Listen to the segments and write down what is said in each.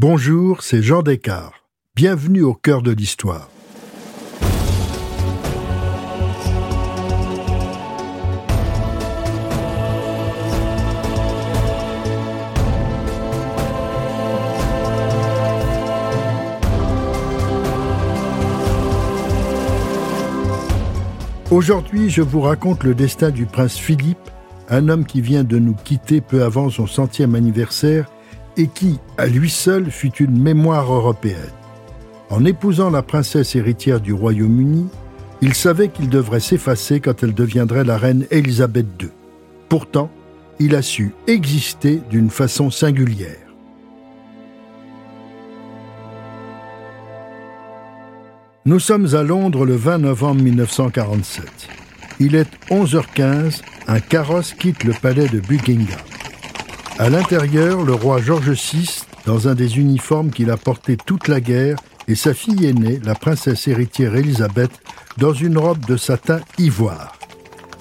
Bonjour, c'est Jean Descartes. Bienvenue au cœur de l'histoire. Aujourd'hui, je vous raconte le destin du prince Philippe, un homme qui vient de nous quitter peu avant son centième anniversaire et qui, à lui seul, fut une mémoire européenne. En épousant la princesse héritière du Royaume-Uni, il savait qu'il devrait s'effacer quand elle deviendrait la reine Élisabeth II. Pourtant, il a su exister d'une façon singulière. Nous sommes à Londres le 20 novembre 1947. Il est 11h15, un carrosse quitte le palais de Buckingham. À l'intérieur, le roi George VI, dans un des uniformes qu'il a porté toute la guerre, et sa fille aînée, la princesse héritière Élisabeth, dans une robe de satin ivoire.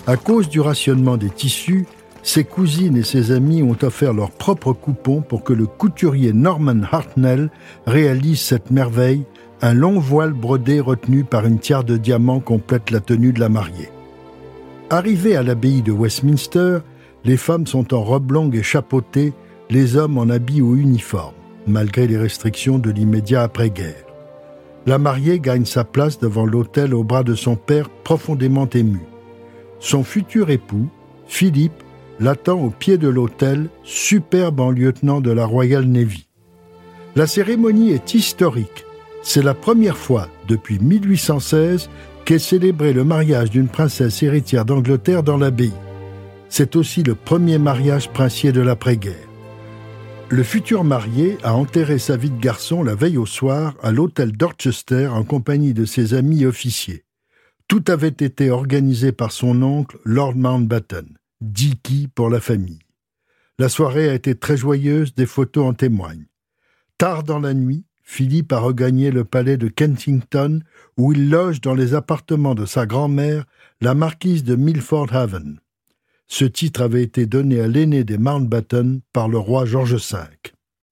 À cause du rationnement des tissus, ses cousines et ses amis ont offert leur propre coupon pour que le couturier Norman Hartnell réalise cette merveille, un long voile brodé retenu par une tiare de diamant complète la tenue de la mariée. Arrivés à l'abbaye de Westminster, les femmes sont en robe longue et chapeautées, les hommes en habits ou uniforme, malgré les restrictions de l'immédiat après-guerre. La mariée gagne sa place devant l'autel au bras de son père profondément ému. Son futur époux, Philippe, l'attend au pied de l'autel, superbe en lieutenant de la Royal Navy. La cérémonie est historique. C'est la première fois depuis 1816 qu'est célébré le mariage d'une princesse héritière d'Angleterre dans l'abbaye. C'est aussi le premier mariage princier de l'après-guerre. Le futur marié a enterré sa vie de garçon la veille au soir à l'hôtel Dorchester en compagnie de ses amis officiers. Tout avait été organisé par son oncle, Lord Mountbatten, Dicky pour la famille. La soirée a été très joyeuse, des photos en témoignent. Tard dans la nuit, Philippe a regagné le palais de Kensington, où il loge dans les appartements de sa grand-mère, la marquise de Milford Haven. Ce titre avait été donné à l'aîné des Mountbatten par le roi George V.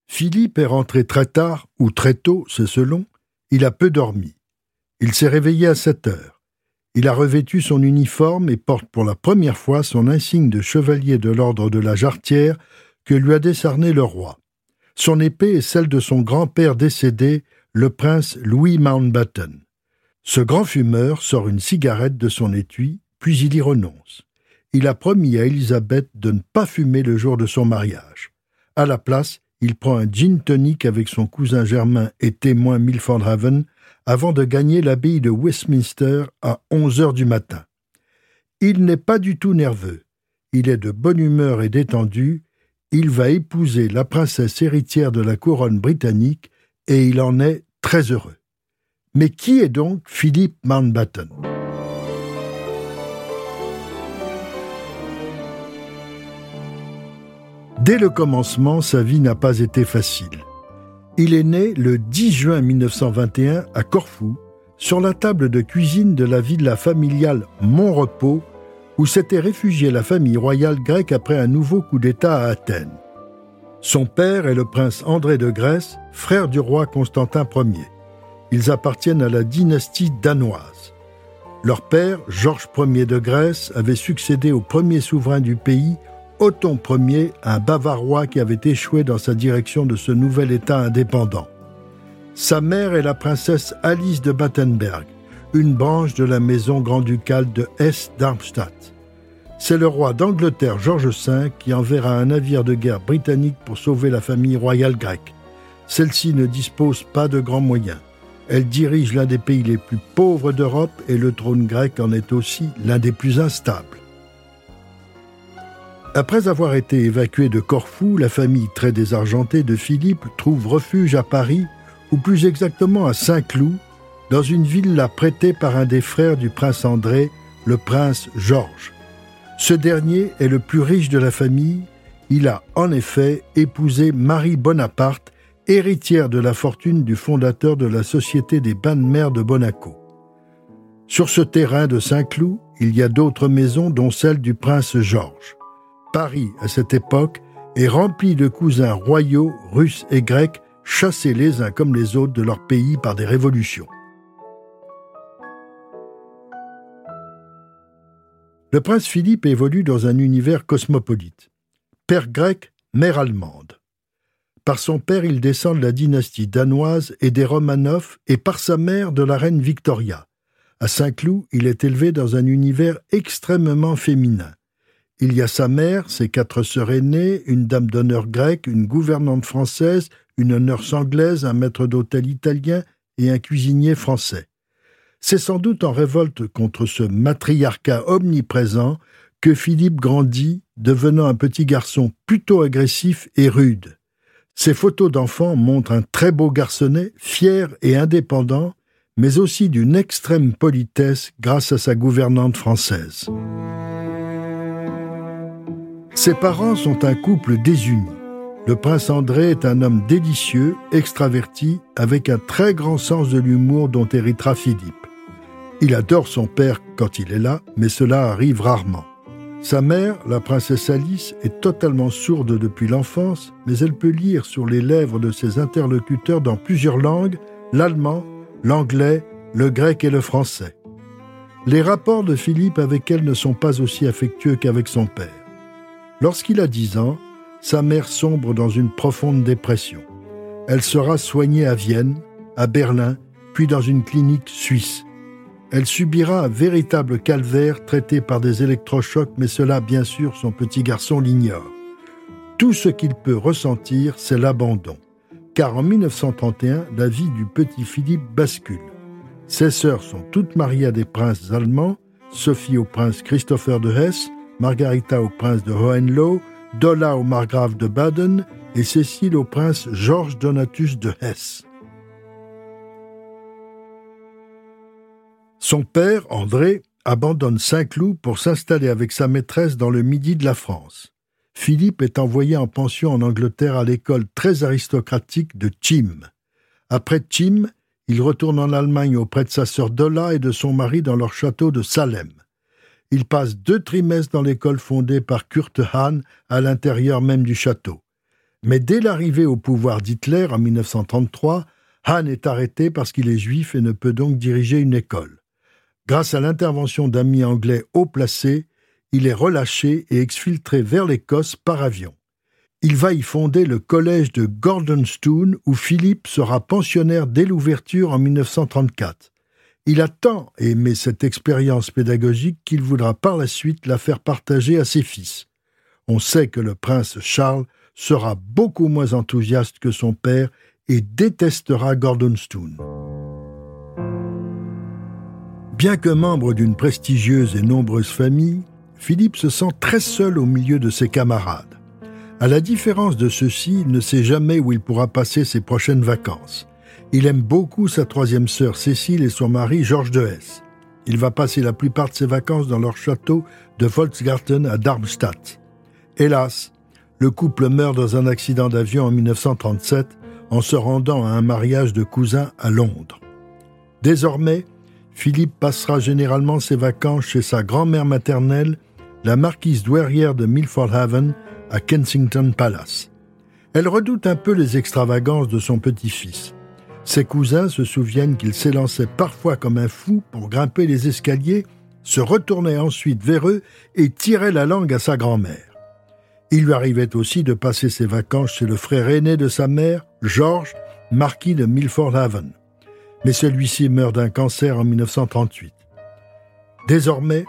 Philippe est rentré très tard, ou très tôt, c'est selon. Il a peu dormi. Il s'est réveillé à sept heures. Il a revêtu son uniforme et porte pour la première fois son insigne de chevalier de l'ordre de la Jarretière que lui a décerné le roi. Son épée est celle de son grand-père décédé, le prince Louis Mountbatten. Ce grand fumeur sort une cigarette de son étui, puis il y renonce il a promis à Elisabeth de ne pas fumer le jour de son mariage. À la place, il prend un gin tonic avec son cousin germain et témoin Milford Haven avant de gagner l'abbaye de Westminster à onze heures du matin. Il n'est pas du tout nerveux. Il est de bonne humeur et détendu. Il va épouser la princesse héritière de la couronne britannique et il en est très heureux. Mais qui est donc Philippe Mountbatten? Dès le commencement, sa vie n'a pas été facile. Il est né le 10 juin 1921 à Corfou, sur la table de cuisine de la villa familiale Montrepos, où s'était réfugiée la famille royale grecque après un nouveau coup d'État à Athènes. Son père est le prince André de Grèce, frère du roi Constantin Ier. Ils appartiennent à la dynastie danoise. Leur père, Georges Ier de Grèce, avait succédé au premier souverain du pays Othon Ier, un Bavarois qui avait échoué dans sa direction de ce nouvel État indépendant. Sa mère est la princesse Alice de Battenberg, une branche de la maison grand-ducale de Hesse-Darmstadt. C'est le roi d'Angleterre George V qui enverra un navire de guerre britannique pour sauver la famille royale grecque. Celle-ci ne dispose pas de grands moyens. Elle dirige l'un des pays les plus pauvres d'Europe et le trône grec en est aussi l'un des plus instables. Après avoir été évacuée de Corfou, la famille très désargentée de Philippe trouve refuge à Paris, ou plus exactement à Saint-Cloud, dans une villa prêtée par un des frères du prince André, le prince Georges. Ce dernier est le plus riche de la famille. Il a en effet épousé Marie Bonaparte, héritière de la fortune du fondateur de la Société des bains de mer de Monaco. Sur ce terrain de Saint-Cloud, il y a d'autres maisons, dont celle du prince Georges. Paris, à cette époque, est rempli de cousins royaux, russes et grecs, chassés les uns comme les autres de leur pays par des révolutions. Le prince Philippe évolue dans un univers cosmopolite. Père grec, mère allemande. Par son père, il descend de la dynastie danoise et des Romanov, et par sa mère de la reine Victoria. À Saint-Cloud, il est élevé dans un univers extrêmement féminin. Il y a sa mère, ses quatre sœurs aînées, une dame d'honneur grecque, une gouvernante française, une nurse anglaise, un maître d'hôtel italien et un cuisinier français. C'est sans doute en révolte contre ce matriarcat omniprésent que Philippe grandit, devenant un petit garçon plutôt agressif et rude. Ses photos d'enfant montrent un très beau garçonnet, fier et indépendant, mais aussi d'une extrême politesse grâce à sa gouvernante française. Ses parents sont un couple désuni. Le prince André est un homme délicieux, extraverti, avec un très grand sens de l'humour dont héritera Philippe. Il adore son père quand il est là, mais cela arrive rarement. Sa mère, la princesse Alice, est totalement sourde depuis l'enfance, mais elle peut lire sur les lèvres de ses interlocuteurs dans plusieurs langues, l'allemand, l'anglais, le grec et le français. Les rapports de Philippe avec elle ne sont pas aussi affectueux qu'avec son père. Lorsqu'il a dix ans, sa mère sombre dans une profonde dépression. Elle sera soignée à Vienne, à Berlin, puis dans une clinique suisse. Elle subira un véritable calvaire traité par des électrochocs, mais cela, bien sûr, son petit garçon l'ignore. Tout ce qu'il peut ressentir, c'est l'abandon. Car en 1931, la vie du petit Philippe bascule. Ses sœurs sont toutes mariées à des princes allemands, Sophie au prince Christopher de Hesse, Margarita au prince de Hohenlohe, Dola au margrave de Baden et Cécile au prince Georges Donatus de Hesse. Son père, André, abandonne Saint-Cloud pour s'installer avec sa maîtresse dans le midi de la France. Philippe est envoyé en pension en Angleterre à l'école très aristocratique de Chim. Après Chim, il retourne en Allemagne auprès de sa sœur Dola et de son mari dans leur château de Salem. Il passe deux trimestres dans l'école fondée par Kurt Hahn à l'intérieur même du château. Mais dès l'arrivée au pouvoir d'Hitler en 1933, Hahn est arrêté parce qu'il est juif et ne peut donc diriger une école. Grâce à l'intervention d'amis anglais haut placés, il est relâché et exfiltré vers l'Écosse par avion. Il va y fonder le collège de Gordonstoun où Philippe sera pensionnaire dès l'ouverture en 1934. Il a tant aimé cette expérience pédagogique qu'il voudra par la suite la faire partager à ses fils. On sait que le prince Charles sera beaucoup moins enthousiaste que son père et détestera Gordonstoun. Bien que membre d'une prestigieuse et nombreuse famille, Philippe se sent très seul au milieu de ses camarades. À la différence de ceux-ci, il ne sait jamais où il pourra passer ses prochaines vacances. Il aime beaucoup sa troisième sœur Cécile et son mari Georges de Hesse. Il va passer la plupart de ses vacances dans leur château de Volksgarten à Darmstadt. Hélas, le couple meurt dans un accident d'avion en 1937 en se rendant à un mariage de cousins à Londres. Désormais, Philippe passera généralement ses vacances chez sa grand-mère maternelle, la marquise douairière de Milford Haven, à Kensington Palace. Elle redoute un peu les extravagances de son petit-fils. Ses cousins se souviennent qu'il s'élançait parfois comme un fou pour grimper les escaliers, se retournait ensuite vers eux et tirait la langue à sa grand-mère. Il lui arrivait aussi de passer ses vacances chez le frère aîné de sa mère, George, marquis de Milford Haven. Mais celui-ci meurt d'un cancer en 1938. Désormais,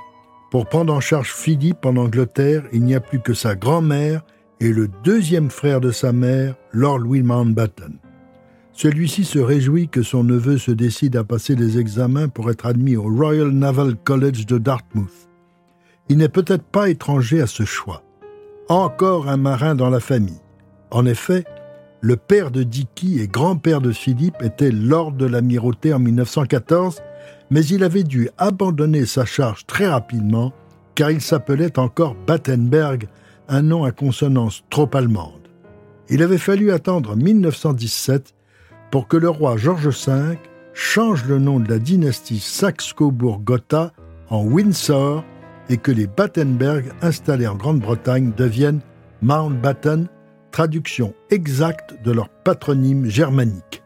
pour prendre en charge Philippe en Angleterre, il n'y a plus que sa grand-mère et le deuxième frère de sa mère, Lord Louis Mountbatten. Celui-ci se réjouit que son neveu se décide à passer les examens pour être admis au Royal Naval College de Dartmouth. Il n'est peut-être pas étranger à ce choix. Encore un marin dans la famille. En effet, le père de Dicky et grand-père de Philippe était lord de l'amirauté en 1914, mais il avait dû abandonner sa charge très rapidement car il s'appelait encore Battenberg, un nom à consonance trop allemande. Il avait fallu attendre 1917 pour que le roi George V change le nom de la dynastie Saxe-Cobourg-Gotha en Windsor et que les Battenberg installés en Grande-Bretagne deviennent Mountbatten, traduction exacte de leur patronyme germanique.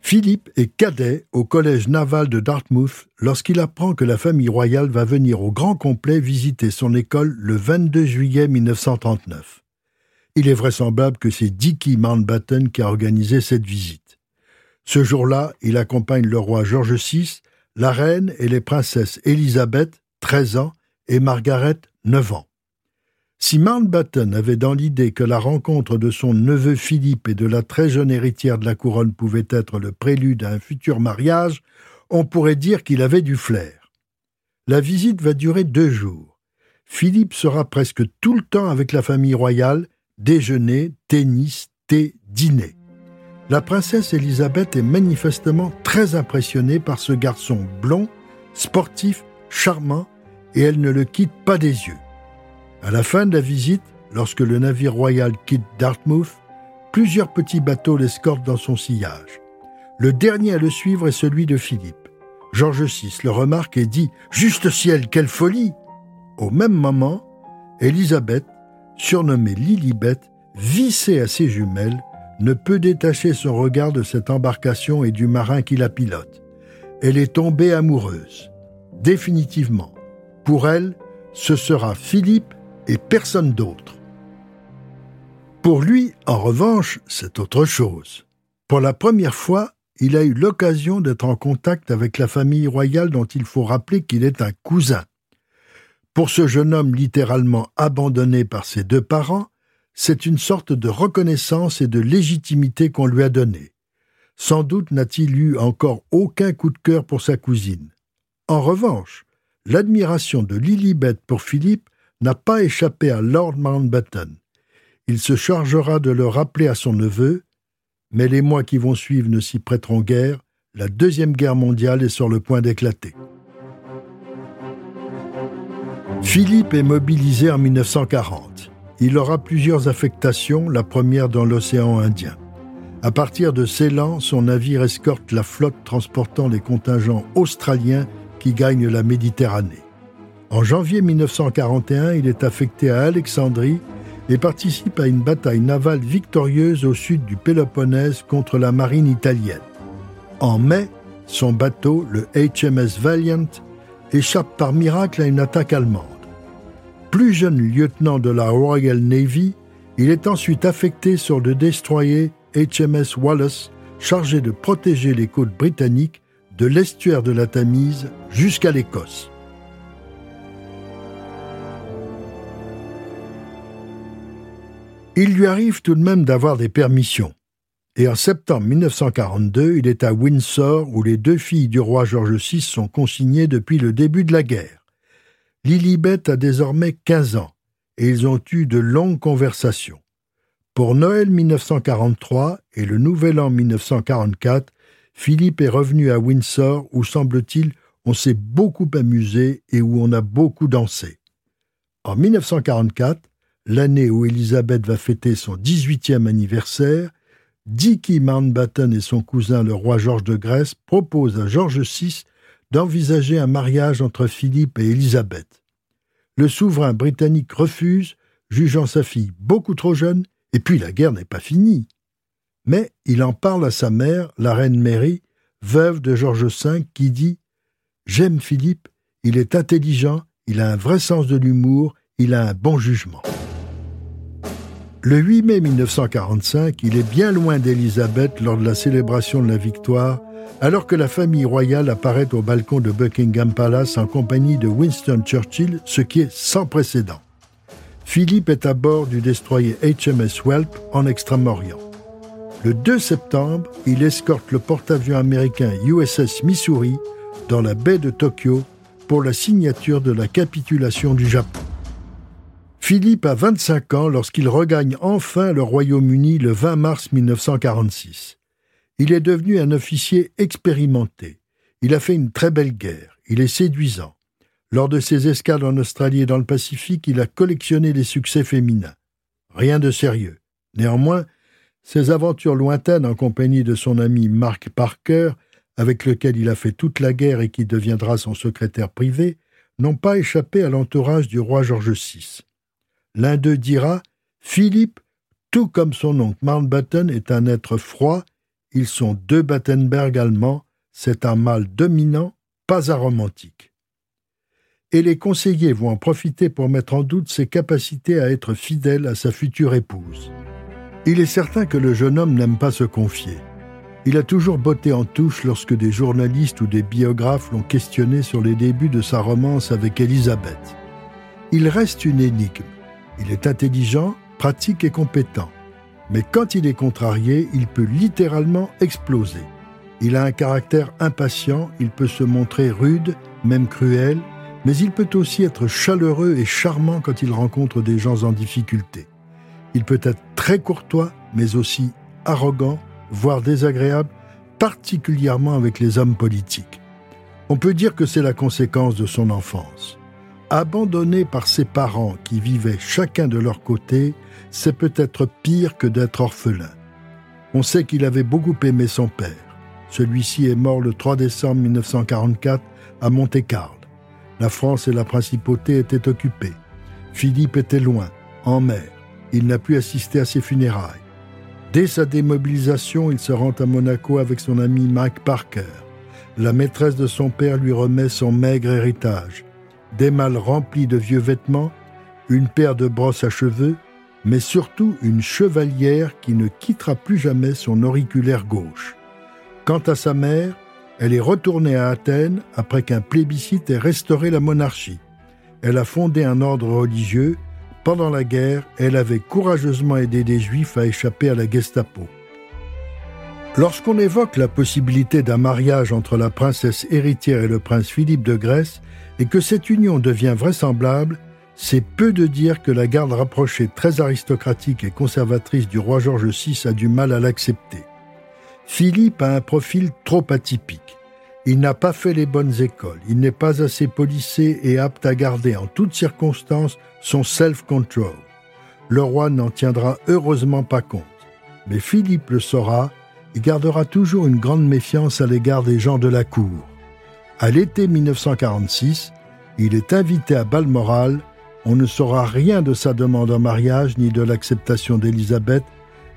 Philippe est cadet au collège naval de Dartmouth lorsqu'il apprend que la famille royale va venir au grand complet visiter son école le 22 juillet 1939. Il est vraisemblable que c'est Dicky Mountbatten qui a organisé cette visite. Ce jour-là, il accompagne le roi George VI, la reine et les princesses Élisabeth, 13 ans, et Margaret, 9 ans. Si Mountbatten avait dans l'idée que la rencontre de son neveu Philippe et de la très jeune héritière de la couronne pouvait être le prélude à un futur mariage, on pourrait dire qu'il avait du flair. La visite va durer deux jours. Philippe sera presque tout le temps avec la famille royale, déjeuner, tennis, thé, dîner. La princesse Élisabeth est manifestement très impressionnée par ce garçon blond, sportif, charmant, et elle ne le quitte pas des yeux. À la fin de la visite, lorsque le navire royal quitte Dartmouth, plusieurs petits bateaux l'escortent dans son sillage. Le dernier à le suivre est celui de Philippe. George VI le remarque et dit Juste ciel, quelle folie Au même moment, Élisabeth, surnommée Lilibet, vissée à ses jumelles, ne peut détacher son regard de cette embarcation et du marin qui la pilote. Elle est tombée amoureuse. Définitivement. Pour elle, ce sera Philippe et personne d'autre. Pour lui, en revanche, c'est autre chose. Pour la première fois, il a eu l'occasion d'être en contact avec la famille royale dont il faut rappeler qu'il est un cousin. Pour ce jeune homme littéralement abandonné par ses deux parents, c'est une sorte de reconnaissance et de légitimité qu'on lui a donnée. Sans doute n'a-t-il eu encore aucun coup de cœur pour sa cousine. En revanche, l'admiration de Lilibet pour Philippe n'a pas échappé à Lord Mountbatten. Il se chargera de le rappeler à son neveu, mais les mois qui vont suivre ne s'y prêteront guère, la Deuxième Guerre mondiale est sur le point d'éclater. Philippe est mobilisé en 1940. Il aura plusieurs affectations, la première dans l'océan Indien. À partir de Ceylan, son navire escorte la flotte transportant les contingents australiens qui gagnent la Méditerranée. En janvier 1941, il est affecté à Alexandrie et participe à une bataille navale victorieuse au sud du Péloponnèse contre la marine italienne. En mai, son bateau, le HMS Valiant, échappe par miracle à une attaque allemande. Plus jeune lieutenant de la Royal Navy, il est ensuite affecté sur le destroyer HMS Wallace, chargé de protéger les côtes britanniques de l'estuaire de la Tamise jusqu'à l'Écosse. Il lui arrive tout de même d'avoir des permissions. Et en septembre 1942, il est à Windsor où les deux filles du roi George VI sont consignées depuis le début de la guerre. Lilibet a désormais 15 ans et ils ont eu de longues conversations. Pour Noël 1943 et le Nouvel An 1944, Philippe est revenu à Windsor où, semble-t-il, on s'est beaucoup amusé et où on a beaucoup dansé. En 1944, l'année où Élisabeth va fêter son 18e anniversaire, Dicky Mountbatten et son cousin le roi George de Grèce proposent à George VI d'envisager un mariage entre Philippe et Élisabeth. Le souverain britannique refuse, jugeant sa fille beaucoup trop jeune, et puis la guerre n'est pas finie. Mais il en parle à sa mère, la reine Mary, veuve de George V, qui dit J'aime Philippe, il est intelligent, il a un vrai sens de l'humour, il a un bon jugement. Le 8 mai 1945, il est bien loin d'Élisabeth lors de la célébration de la victoire, alors que la famille royale apparaît au balcon de Buckingham Palace en compagnie de Winston Churchill, ce qui est sans précédent. Philippe est à bord du destroyer HMS Welp en Extrême-Orient. Le 2 septembre, il escorte le porte-avions américain USS Missouri dans la baie de Tokyo pour la signature de la capitulation du Japon. Philippe a 25 ans lorsqu'il regagne enfin le Royaume-Uni le 20 mars 1946. Il est devenu un officier expérimenté. Il a fait une très belle guerre. Il est séduisant. Lors de ses escales en Australie et dans le Pacifique, il a collectionné les succès féminins. Rien de sérieux. Néanmoins, ses aventures lointaines en compagnie de son ami Mark Parker, avec lequel il a fait toute la guerre et qui deviendra son secrétaire privé, n'ont pas échappé à l'entourage du roi George VI. l'un d'eux dira Philippe, tout comme son oncle Mountbatten, est un être froid. Ils sont deux Battenberg allemands. C'est un mâle dominant, pas aromantique. Et les conseillers vont en profiter pour mettre en doute ses capacités à être fidèle à sa future épouse. Il est certain que le jeune homme n'aime pas se confier. Il a toujours botté en touche lorsque des journalistes ou des biographes l'ont questionné sur les débuts de sa romance avec Elisabeth. Il reste une énigme. Il est intelligent, pratique et compétent. Mais quand il est contrarié, il peut littéralement exploser. Il a un caractère impatient, il peut se montrer rude, même cruel, mais il peut aussi être chaleureux et charmant quand il rencontre des gens en difficulté. Il peut être très courtois, mais aussi arrogant, voire désagréable, particulièrement avec les hommes politiques. On peut dire que c'est la conséquence de son enfance. Abandonné par ses parents qui vivaient chacun de leur côté, c'est peut-être pire que d'être orphelin. On sait qu'il avait beaucoup aimé son père. Celui-ci est mort le 3 décembre 1944 à Monte-Carlo. La France et la principauté étaient occupées. Philippe était loin, en mer. Il n'a pu assister à ses funérailles. Dès sa démobilisation, il se rend à Monaco avec son ami Mike Parker. La maîtresse de son père lui remet son maigre héritage. Des malles remplis de vieux vêtements, une paire de brosses à cheveux, mais surtout une chevalière qui ne quittera plus jamais son auriculaire gauche. Quant à sa mère, elle est retournée à Athènes après qu'un plébiscite ait restauré la monarchie. Elle a fondé un ordre religieux pendant la guerre, elle avait courageusement aidé des Juifs à échapper à la Gestapo. Lorsqu'on évoque la possibilité d'un mariage entre la princesse héritière et le prince Philippe de Grèce, et que cette union devient vraisemblable, c'est peu de dire que la garde rapprochée très aristocratique et conservatrice du roi George VI a du mal à l'accepter. Philippe a un profil trop atypique. Il n'a pas fait les bonnes écoles, il n'est pas assez policé et apte à garder en toutes circonstances son self-control. Le roi n'en tiendra heureusement pas compte. Mais Philippe le saura et gardera toujours une grande méfiance à l'égard des gens de la cour. À l'été 1946, il est invité à Balmoral. On ne saura rien de sa demande en mariage ni de l'acceptation d'Élisabeth.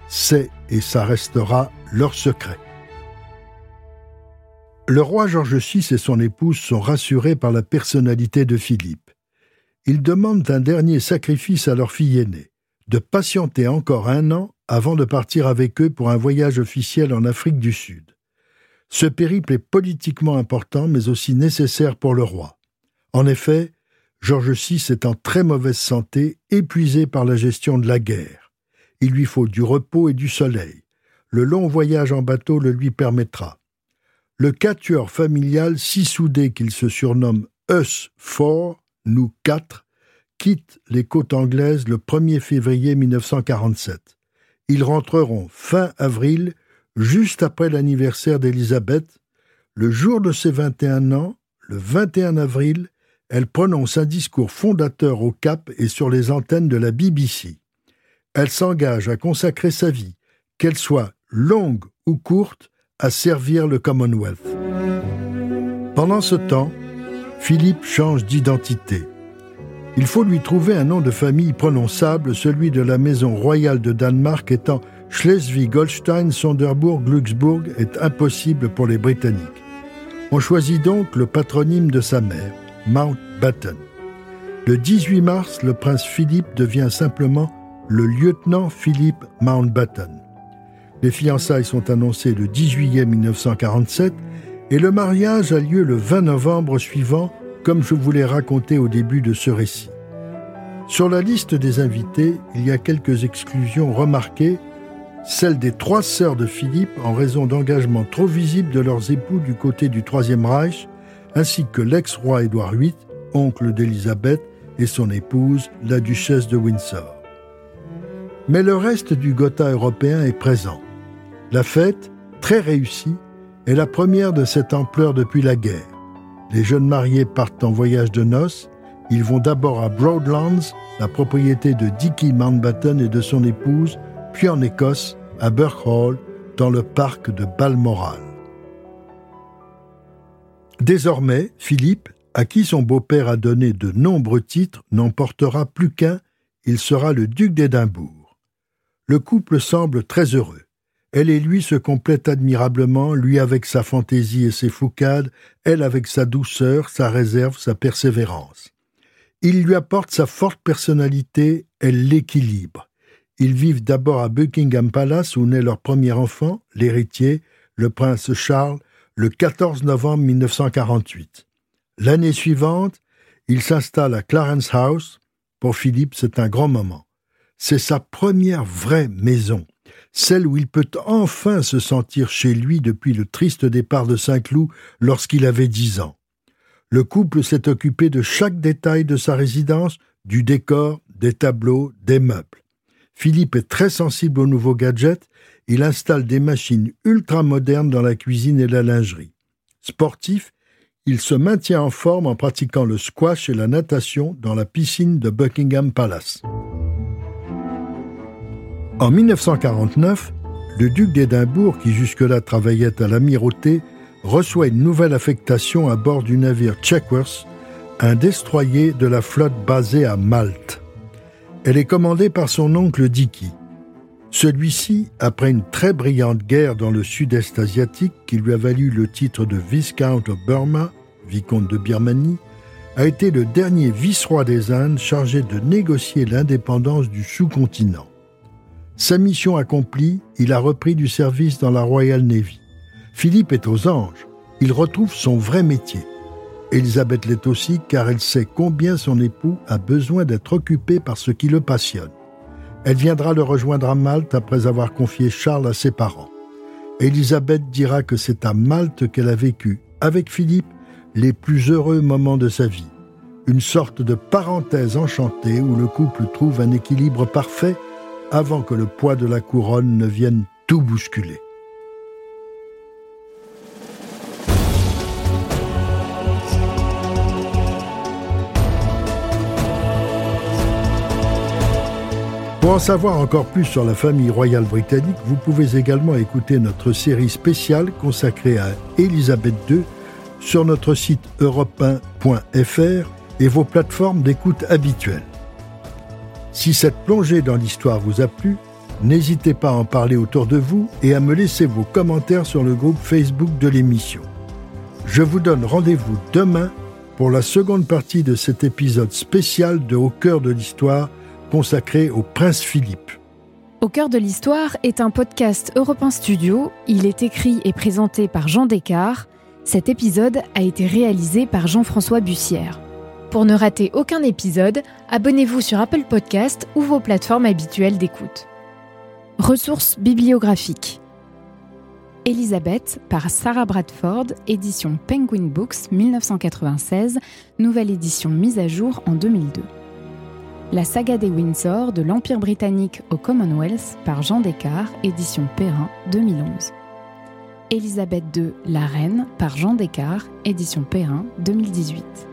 C'est et ça restera leur secret. Le roi George VI et son épouse sont rassurés par la personnalité de Philippe. Ils demandent un dernier sacrifice à leur fille aînée, de patienter encore un an avant de partir avec eux pour un voyage officiel en Afrique du Sud. Ce périple est politiquement important mais aussi nécessaire pour le roi. En effet, George VI est en très mauvaise santé, épuisé par la gestion de la guerre. Il lui faut du repos et du soleil. Le long voyage en bateau le lui permettra le quatuor familial si soudé qu'il se surnomme Us Four, nous quatre, quitte les côtes anglaises le 1er février 1947. Ils rentreront fin avril, juste après l'anniversaire d'Élisabeth. Le jour de ses 21 ans, le 21 avril, elle prononce un discours fondateur au Cap et sur les antennes de la BBC. Elle s'engage à consacrer sa vie, qu'elle soit longue ou courte, à servir le Commonwealth. Pendant ce temps, Philippe change d'identité. Il faut lui trouver un nom de famille prononçable, celui de la maison royale de Danemark étant Schleswig-Holstein-Sonderbourg-Glücksburg est impossible pour les Britanniques. On choisit donc le patronyme de sa mère, Mountbatten. Le 18 mars, le prince Philippe devient simplement le lieutenant Philippe Mountbatten. Les fiançailles sont annoncées le 10 juillet 1947 et le mariage a lieu le 20 novembre suivant, comme je vous l'ai raconté au début de ce récit. Sur la liste des invités, il y a quelques exclusions remarquées, celle des trois sœurs de Philippe en raison d'engagements trop visibles de leurs époux du côté du Troisième Reich, ainsi que l'ex-roi Édouard VIII, oncle d'Élisabeth, et son épouse, la duchesse de Windsor. Mais le reste du Gotha européen est présent. La fête, très réussie, est la première de cette ampleur depuis la guerre. Les jeunes mariés partent en voyage de noces. Ils vont d'abord à Broadlands, la propriété de Dickie Mountbatten et de son épouse, puis en Écosse, à Hall, dans le parc de Balmoral. Désormais, Philippe, à qui son beau-père a donné de nombreux titres, n'en portera plus qu'un. il sera le duc d'Édimbourg. Le couple semble très heureux. Elle et lui se complètent admirablement, lui avec sa fantaisie et ses foucades, elle avec sa douceur, sa réserve, sa persévérance. Il lui apporte sa forte personnalité, elle l'équilibre. Ils vivent d'abord à Buckingham Palace où naît leur premier enfant, l'héritier, le prince Charles, le 14 novembre 1948. L'année suivante, il s'installe à Clarence House. Pour Philippe, c'est un grand moment. C'est sa première vraie maison celle où il peut enfin se sentir chez lui depuis le triste départ de Saint-Cloud lorsqu'il avait dix ans. Le couple s'est occupé de chaque détail de sa résidence, du décor, des tableaux, des meubles. Philippe est très sensible aux nouveaux gadgets, il installe des machines ultra modernes dans la cuisine et la lingerie. Sportif, il se maintient en forme en pratiquant le squash et la natation dans la piscine de Buckingham Palace. En 1949, le duc d'Édimbourg, qui jusque-là travaillait à l'amirauté, reçoit une nouvelle affectation à bord du navire Checkworth, un destroyer de la flotte basée à Malte. Elle est commandée par son oncle Dicky. Celui-ci, après une très brillante guerre dans le sud-est asiatique qui lui a valu le titre de Viscount of Burma, vicomte de Birmanie, a été le dernier vice-roi des Indes chargé de négocier l'indépendance du sous-continent. Sa mission accomplie, il a repris du service dans la Royal Navy. Philippe est aux anges. Il retrouve son vrai métier. Elisabeth l'est aussi car elle sait combien son époux a besoin d'être occupé par ce qui le passionne. Elle viendra le rejoindre à Malte après avoir confié Charles à ses parents. Elisabeth dira que c'est à Malte qu'elle a vécu, avec Philippe, les plus heureux moments de sa vie. Une sorte de parenthèse enchantée où le couple trouve un équilibre parfait avant que le poids de la couronne ne vienne tout bousculer. Pour en savoir encore plus sur la famille royale britannique, vous pouvez également écouter notre série spéciale consacrée à Élisabeth II sur notre site europe et vos plateformes d'écoute habituelles. Si cette plongée dans l'histoire vous a plu, n'hésitez pas à en parler autour de vous et à me laisser vos commentaires sur le groupe Facebook de l'émission. Je vous donne rendez-vous demain pour la seconde partie de cet épisode spécial de Au cœur de l'histoire consacré au prince Philippe. Au cœur de l'histoire est un podcast Europe Studio. Il est écrit et présenté par Jean Descartes. Cet épisode a été réalisé par Jean-François Bussière. Pour ne rater aucun épisode, abonnez-vous sur Apple Podcast ou vos plateformes habituelles d'écoute. Ressources bibliographiques. Elisabeth par Sarah Bradford, édition Penguin Books 1996, nouvelle édition mise à jour en 2002. La saga des Windsor de l'Empire britannique au Commonwealth par Jean Descartes, édition Perrin 2011. Elisabeth II, la reine par Jean Descartes, édition Perrin 2018.